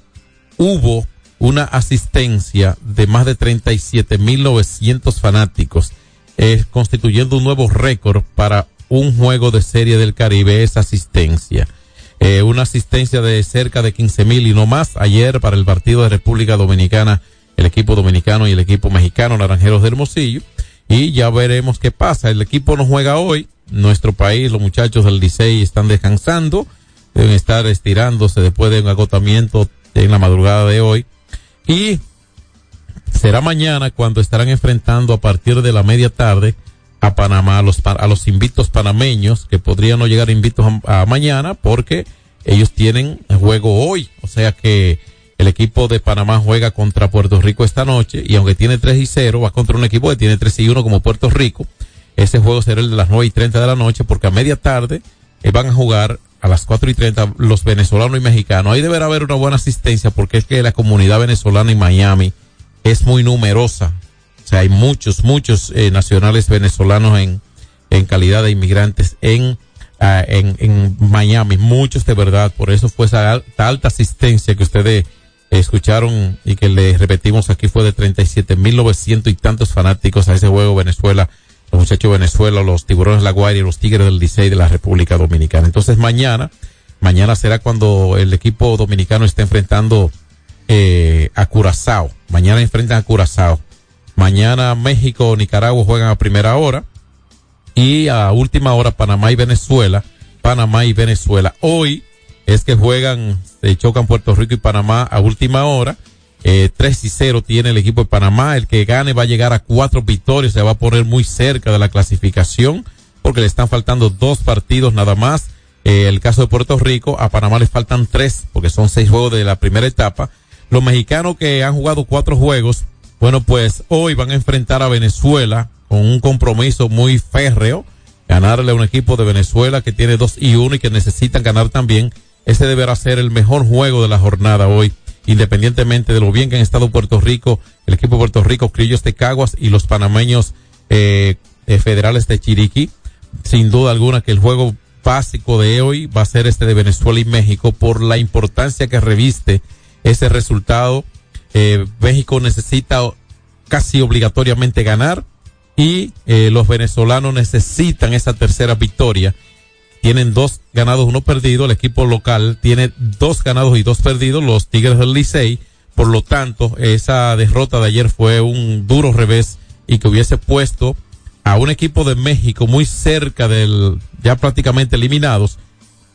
hubo una asistencia de más de 37.900 fanáticos, eh, constituyendo un nuevo récord para un juego de serie del Caribe, esa asistencia. Eh, una asistencia de cerca de 15.000 y no más ayer para el partido de República Dominicana, el equipo dominicano y el equipo mexicano, Naranjeros de Hermosillo. Y ya veremos qué pasa. El equipo no juega hoy. Nuestro país, los muchachos del Licey están descansando. Deben estar estirándose después de un agotamiento en la madrugada de hoy. Y será mañana cuando estarán enfrentando a partir de la media tarde a Panamá, a los, a los invitos panameños, que podrían no llegar invitos a, a mañana porque ellos tienen juego hoy. O sea que el equipo de Panamá juega contra Puerto Rico esta noche y aunque tiene 3 y 0, va contra un equipo que tiene 3 y 1 como Puerto Rico. Ese juego será el de las 9 y 30 de la noche porque a media tarde eh, van a jugar a las 4 y 30 los venezolanos y mexicanos. Ahí deberá haber una buena asistencia porque es que la comunidad venezolana en Miami es muy numerosa. O sea, hay muchos, muchos eh, nacionales venezolanos en, en calidad de inmigrantes en, ah, en, en Miami, muchos de verdad. Por eso fue esa alta, alta asistencia que ustedes escucharon y que les repetimos aquí fue de 37.900 y tantos fanáticos a ese juego Venezuela, los muchachos Venezuela, los tiburones de la y los tigres del Licey de la República Dominicana. Entonces mañana, mañana será cuando el equipo dominicano esté enfrentando eh, a Curazao. Mañana enfrentan a Curazao. Mañana México Nicaragua juegan a primera hora. Y a última hora Panamá y Venezuela. Panamá y Venezuela. Hoy es que juegan, se chocan Puerto Rico y Panamá a última hora. Eh, 3 y 0 tiene el equipo de Panamá. El que gane va a llegar a cuatro victorias. Se va a poner muy cerca de la clasificación porque le están faltando dos partidos nada más. Eh, el caso de Puerto Rico, a Panamá les faltan tres porque son seis juegos de la primera etapa. Los mexicanos que han jugado cuatro juegos, bueno, pues hoy van a enfrentar a Venezuela con un compromiso muy férreo, ganarle a un equipo de Venezuela que tiene 2 y 1 y que necesitan ganar también. Ese deberá ser el mejor juego de la jornada hoy, independientemente de lo bien que han estado Puerto Rico, el equipo de Puerto Rico, Criollos de Caguas y los panameños eh, eh, federales de Chiriquí. Sin duda alguna que el juego básico de hoy va a ser este de Venezuela y México por la importancia que reviste ese resultado. Eh, México necesita casi obligatoriamente ganar y eh, los venezolanos necesitan esa tercera victoria. Tienen dos ganados, uno perdido. El equipo local tiene dos ganados y dos perdidos, los Tigres del Licey. Por lo tanto, esa derrota de ayer fue un duro revés y que hubiese puesto a un equipo de México muy cerca del, ya prácticamente eliminados,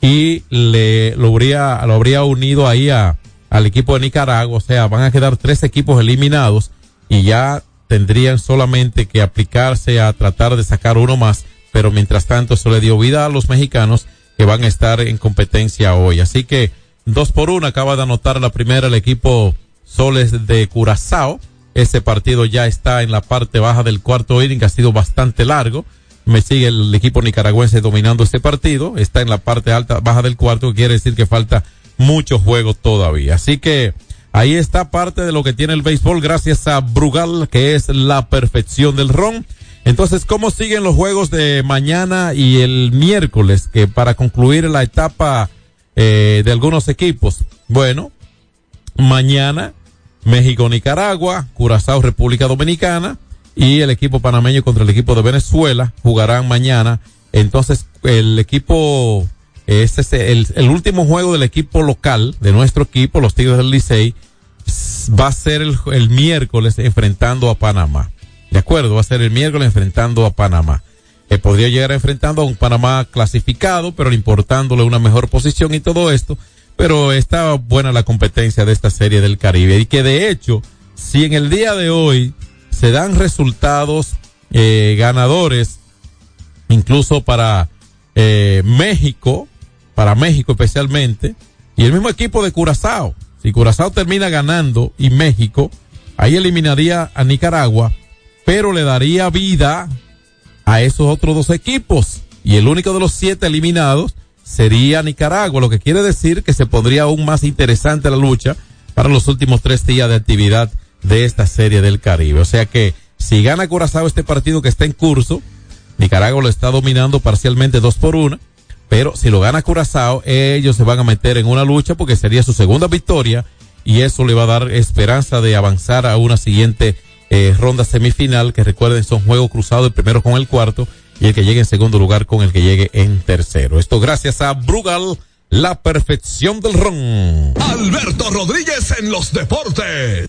y le, lo habría, lo habría unido ahí a, al equipo de Nicaragua, o sea, van a quedar tres equipos eliminados y ya tendrían solamente que aplicarse a tratar de sacar uno más, pero mientras tanto eso le dio vida a los mexicanos que van a estar en competencia hoy. Así que dos por uno acaba de anotar la primera el equipo Soles de Curazao. Ese partido ya está en la parte baja del cuarto inning, que ha sido bastante largo. Me sigue el equipo nicaragüense dominando este partido. Está en la parte alta, baja del cuarto, quiere decir que falta mucho juego todavía. Así que ahí está parte de lo que tiene el béisbol gracias a Brugal, que es la perfección del ron. Entonces, ¿cómo siguen los juegos de mañana y el miércoles? Que para concluir la etapa eh, de algunos equipos. Bueno, mañana México, Nicaragua, Curazao, República Dominicana y el equipo panameño contra el equipo de Venezuela jugarán mañana. Entonces, el equipo, este es el, el último juego del equipo local, de nuestro equipo, los Tigres del Licey, va a ser el, el miércoles enfrentando a Panamá. De acuerdo, va a ser el miércoles enfrentando a Panamá. Eh, podría llegar enfrentando a un Panamá clasificado, pero importándole una mejor posición y todo esto. Pero está buena la competencia de esta serie del Caribe. Y que de hecho, si en el día de hoy se dan resultados eh, ganadores, incluso para eh, México, para México especialmente, y el mismo equipo de Curazao, si Curazao termina ganando y México, ahí eliminaría a Nicaragua, pero le daría vida a esos otros dos equipos. Y el único de los siete eliminados sería Nicaragua, lo que quiere decir que se pondría aún más interesante la lucha para los últimos tres días de actividad de esta serie del Caribe. O sea que si gana Curazao este partido que está en curso, Nicaragua lo está dominando parcialmente dos por una, pero si lo gana Curazao, ellos se van a meter en una lucha porque sería su segunda victoria y eso le va a dar esperanza de avanzar a una siguiente eh, ronda semifinal, que recuerden son juegos cruzados, el primero con el cuarto y el que llegue en segundo lugar con el que llegue en tercero. Esto gracias a Brugal, la perfección del ron. Alberto Rodríguez en los deportes.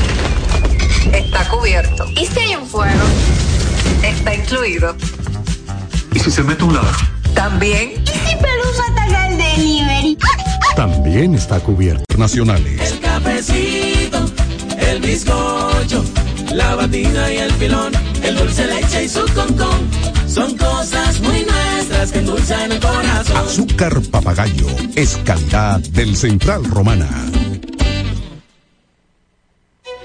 Está cubierto. ¿Y si hay un fuego? Está incluido. ¿Y si se mete un ladrón? También. ¿Y si Pelusa ataca el delivery? También está cubierto. Nacionales. El cafecito, el bizcocho, la batida y el filón, el dulce leche y su concón. Son cosas muy nuestras que endulzan el corazón. Azúcar papagayo es calidad del Central Romana.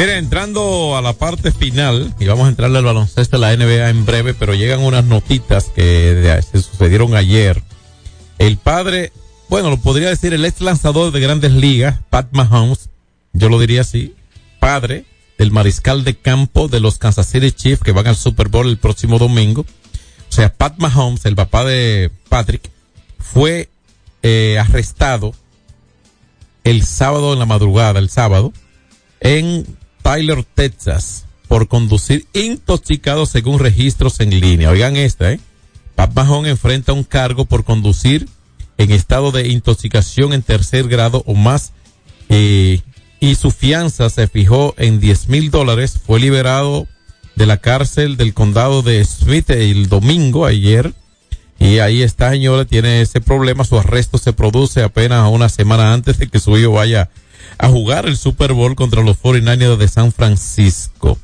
Mira, entrando a la parte final, y vamos a entrarle al baloncesto de la NBA en breve, pero llegan unas notitas que se sucedieron ayer. El padre, bueno, lo podría decir el ex lanzador de grandes ligas, Pat Mahomes, yo lo diría así, padre del mariscal de campo de los Kansas City Chiefs que van al Super Bowl el próximo domingo. O sea, Pat Mahomes, el papá de Patrick, fue eh, arrestado el sábado en la madrugada, el sábado, en Tyler, Texas, por conducir intoxicado según registros en línea. Oigan esta, ¿eh? Pat Mahomes enfrenta un cargo por conducir en estado de intoxicación en tercer grado o más eh, y su fianza se fijó en 10 mil dólares. Fue liberado de la cárcel del condado de Smith el domingo ayer. Y ahí está, señora, tiene ese problema. Su arresto se produce apenas una semana antes de que su hijo vaya jugar el Super Bowl contra los 49ers de San Francisco.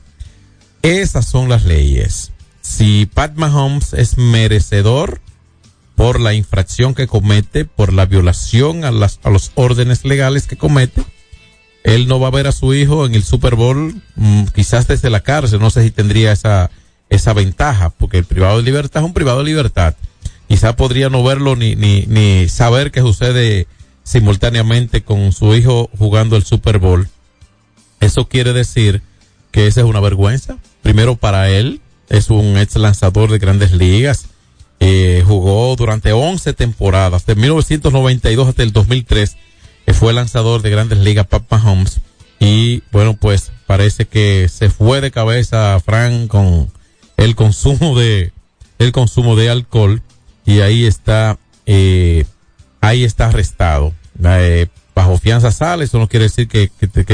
Esas son las leyes. Si Pat Mahomes es merecedor por la infracción que comete, por la violación a, las, a los órdenes legales que comete, él no va a ver a su hijo en el Super Bowl, mm, quizás desde la cárcel, no sé si tendría esa, esa ventaja, porque el privado de libertad es un privado de libertad. Quizás podría no verlo ni, ni, ni saber qué sucede simultáneamente con su hijo jugando el Super Bowl. Eso quiere decir que esa es una vergüenza. Primero para él, es un ex lanzador de grandes ligas. Eh, jugó durante 11 temporadas, de 1992 hasta el 2003 que fue lanzador de grandes ligas, Pat Mahomes. Y bueno, pues parece que se fue de cabeza Frank con el consumo de, el consumo de alcohol. Y ahí está, eh, ahí está arrestado. Eh, bajo fianza sale, eso no quiere decir que,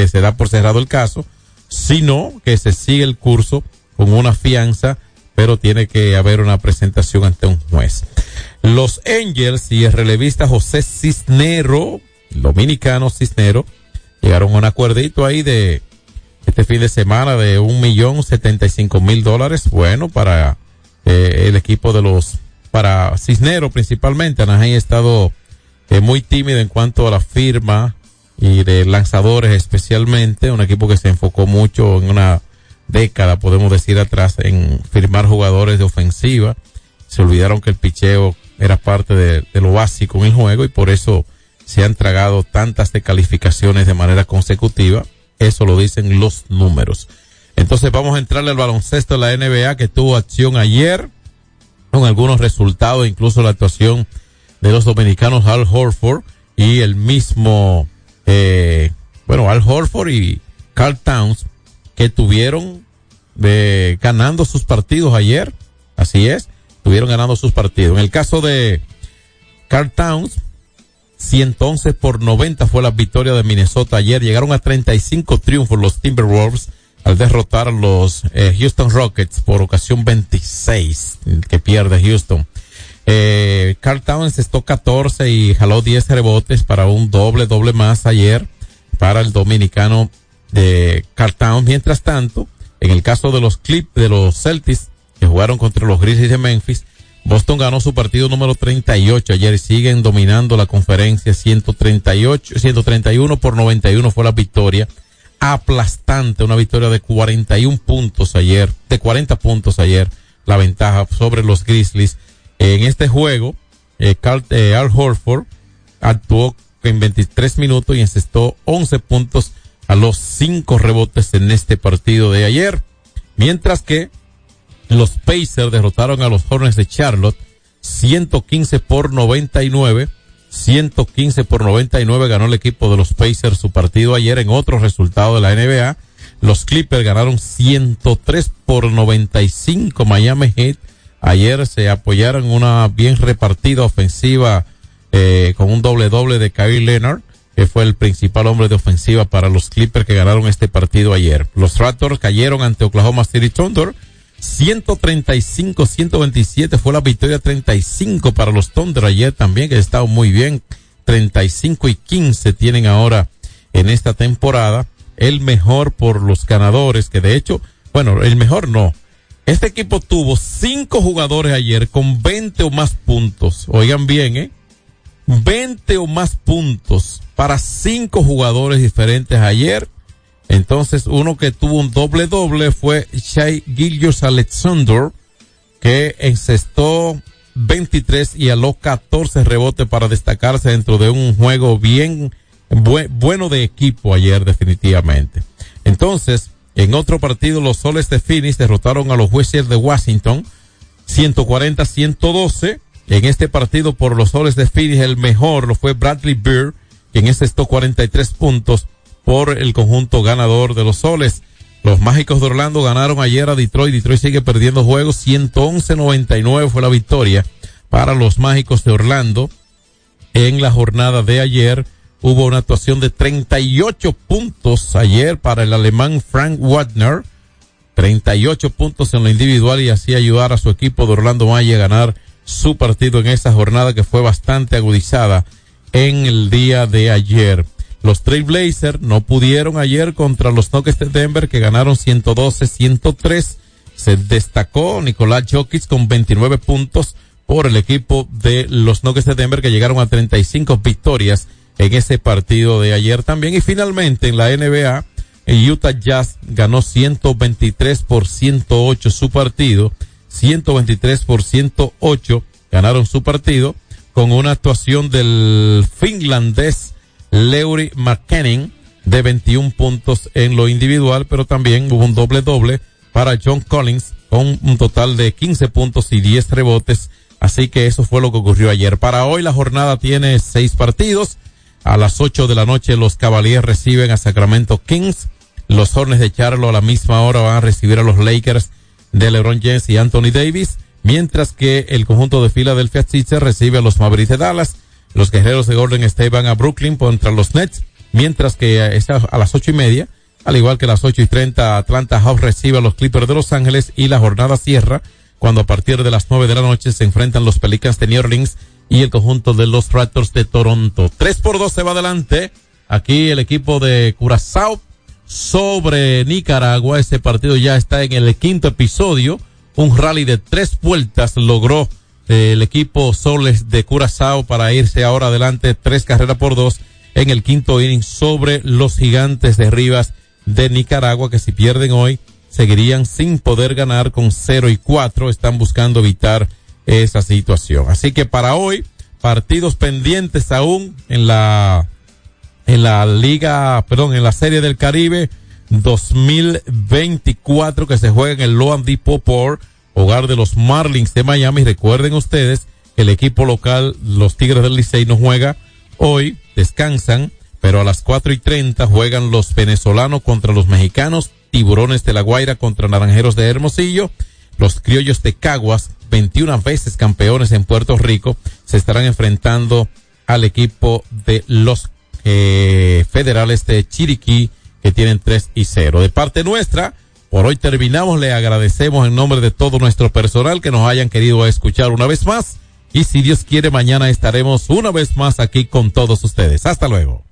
se da por cerrado el caso, sino que se sigue el curso con una fianza, pero tiene que haber una presentación ante un juez. Los Angels y el relevista José Cisnero, dominicano Cisnero, llegaron a un acuerdito ahí de este fin de semana de un millón setenta y cinco mil dólares. Bueno, para eh, el equipo de los, para Cisnero principalmente. Anaheim ha estado eh, muy tímido en cuanto a la firma y de lanzadores especialmente. Un equipo que se enfocó mucho en una década, podemos decir atrás, en firmar jugadores de ofensiva. Se olvidaron que el picheo era parte de, de lo básico en el juego y por eso se han tragado tantas descalificaciones de manera consecutiva. Eso lo dicen los números. Entonces vamos a entrarle al baloncesto de la NBA que tuvo acción ayer con algunos resultados, incluso la actuación de los dominicanos Al Horford y el mismo, eh, bueno, Al Horford y Carl Towns que tuvieron eh, ganando sus partidos ayer. Así es, tuvieron ganando sus partidos. En el caso de Carl Towns, 111 por 90 fue la victoria de Minnesota ayer. Llegaron a 35 triunfos los Timberwolves al derrotar a los eh, Houston Rockets por ocasión 26 que pierde Houston. Eh, Carl Towns estó 14 y jaló 10 rebotes para un doble, doble más ayer para el dominicano de Carl Towns. Mientras tanto, en el caso de los Clip, de los Celtics que jugaron contra los Grizzlies de Memphis, Boston ganó su partido número 38 ayer y siguen dominando la conferencia 138, 131 por 91 fue la victoria. Aplastante, una victoria de 41 puntos ayer, de 40 puntos ayer, la ventaja sobre los Grizzlies. En este juego, eh, Carl, eh, Al Horford actuó en 23 minutos y encestó 11 puntos a los 5 rebotes en este partido de ayer. Mientras que los Pacers derrotaron a los Hornets de Charlotte 115 por 99. 115 por 99 ganó el equipo de los Pacers su partido ayer en otro resultado de la NBA. Los Clippers ganaron 103 por 95 Miami Heat. Ayer se apoyaron una bien repartida ofensiva eh, con un doble doble de Kyle Leonard que fue el principal hombre de ofensiva para los Clippers que ganaron este partido ayer. Los Raptors cayeron ante Oklahoma City Thunder. 135-127 fue la victoria 35 para los Thunder ayer también, que estado muy bien. 35 y 15 tienen ahora en esta temporada. El mejor por los ganadores, que de hecho, bueno, el mejor no. Este equipo tuvo cinco jugadores ayer con 20 o más puntos. Oigan bien, ¿eh? 20 o más puntos para cinco jugadores diferentes ayer. Entonces, uno que tuvo un doble doble fue Shai Gillius Alexander, que encestó 23 y aló 14 rebotes para destacarse dentro de un juego bien bueno de equipo ayer definitivamente. Entonces, en otro partido los Soles de Phoenix derrotaron a los Wizards de Washington 140-112. En este partido por los Soles de Phoenix el mejor lo fue Bradley Beer, quien encestó 43 puntos por el conjunto ganador de los Soles. Los Mágicos de Orlando ganaron ayer a Detroit. Detroit sigue perdiendo juegos. 111-99 fue la victoria para los Mágicos de Orlando. En la jornada de ayer hubo una actuación de 38 puntos ayer para el alemán Frank Wagner. 38 puntos en lo individual y así ayudar a su equipo de Orlando Valle a ganar su partido en esa jornada que fue bastante agudizada en el día de ayer. Los Trailblazers no pudieron ayer contra los Nuggets de Denver que ganaron 112-103. Se destacó Nicolás Jokic con 29 puntos por el equipo de los Nuggets de Denver que llegaron a 35 victorias en ese partido de ayer también. Y finalmente en la NBA, el Utah Jazz ganó 123 por 108 su partido. 123 por 108 ganaron su partido con una actuación del finlandés Leury McKenning de 21 puntos en lo individual, pero también hubo un doble doble para John Collins con un total de 15 puntos y 10 rebotes. Así que eso fue lo que ocurrió ayer. Para hoy la jornada tiene seis partidos. A las 8 de la noche los Cavaliers reciben a Sacramento Kings. Los Hornets de Charlotte a la misma hora van a recibir a los Lakers de LeBron James y Anthony Davis. Mientras que el conjunto de Philadelphia Sixers recibe a los Mavericks de Dallas. Los guerreros de Golden State van a Brooklyn contra los Nets, mientras que a las ocho y media, al igual que a las ocho y treinta, Atlanta Hawks recibe a los Clippers de Los Ángeles y la jornada cierra cuando a partir de las nueve de la noche se enfrentan los Pelicans de New Orleans y el conjunto de los Raptors de Toronto. Tres por dos se va adelante. Aquí el equipo de Curazao sobre Nicaragua. Este partido ya está en el quinto episodio. Un rally de tres vueltas logró el equipo Soles de Curazao para irse ahora adelante tres carreras por dos en el quinto inning sobre los gigantes de Rivas de Nicaragua que si pierden hoy seguirían sin poder ganar con cero y cuatro. Están buscando evitar esa situación. Así que para hoy, partidos pendientes aún en la, en la liga, perdón, en la serie del Caribe 2024 que se juega en el Loan Depot hogar de los Marlins de Miami. Recuerden ustedes que el equipo local, los Tigres del Licey, no juega hoy, descansan, pero a las cuatro y treinta juegan los venezolanos contra los mexicanos, Tiburones de la Guaira contra Naranjeros de Hermosillo, los Criollos de Caguas, 21 veces campeones en Puerto Rico, se estarán enfrentando al equipo de los eh, federales de Chiriquí, que tienen 3 y 0. De parte nuestra, por hoy terminamos, le agradecemos en nombre de todo nuestro personal que nos hayan querido escuchar una vez más. Y si Dios quiere, mañana estaremos una vez más aquí con todos ustedes. Hasta luego.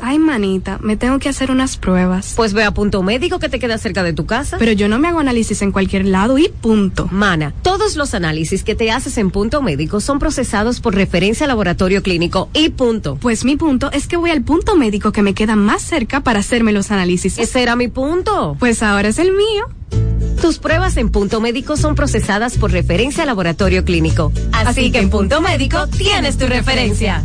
Ay, manita, me tengo que hacer unas pruebas. Pues ve a punto médico que te queda cerca de tu casa. Pero yo no me hago análisis en cualquier lado y punto. Mana, todos los análisis que te haces en punto médico son procesados por referencia laboratorio clínico y punto. Pues mi punto es que voy al punto médico que me queda más cerca para hacerme los análisis. Ese era mi punto. Pues ahora es el mío. Tus pruebas en punto médico son procesadas por referencia laboratorio clínico. Así, que en punto médico tienes tu referencia.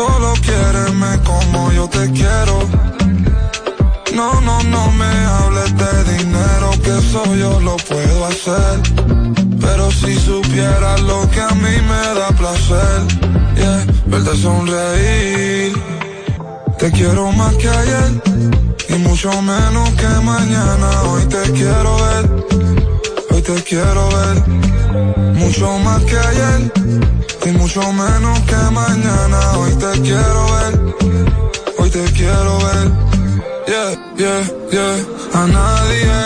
solo quiéreme como yo te quiero. No, no, no me hables de dinero, que eso yo lo puedo hacer. Pero si supieras lo que a mí me da placer, verte sonreír. Te quiero más que ayer y mucho menos que mañana. Hoy te quiero ver, hoy te quiero ver. Mucho más que ayer y mucho menos que mañana. Hoy te quiero ver, hoy te quiero ver yeah, yeah, yeah, a nadie.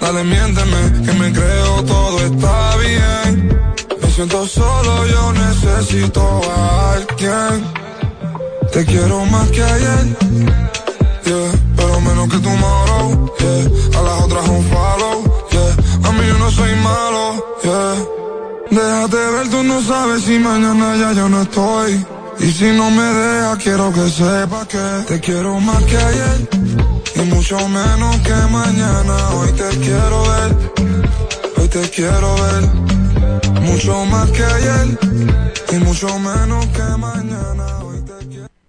Dale, miénteme, que me creo todo está bien. Me siento solo, yo necesito a alguien. Te quiero más que ayer, yeah, pero menos que tomorrow, yeah. A las otras un follow, yeah. A mí yo no soy malo, yeah. Déjate ver, tú no sabes si mañana ya yo no estoy. Y si no me dejas, quiero que sepas que te quiero más que ayer. Y mucho menos que mañana. Hoy te quiero ver. Hoy te quiero ver. Mucho más que ayer. Y mucho menos que mañana. Hoy te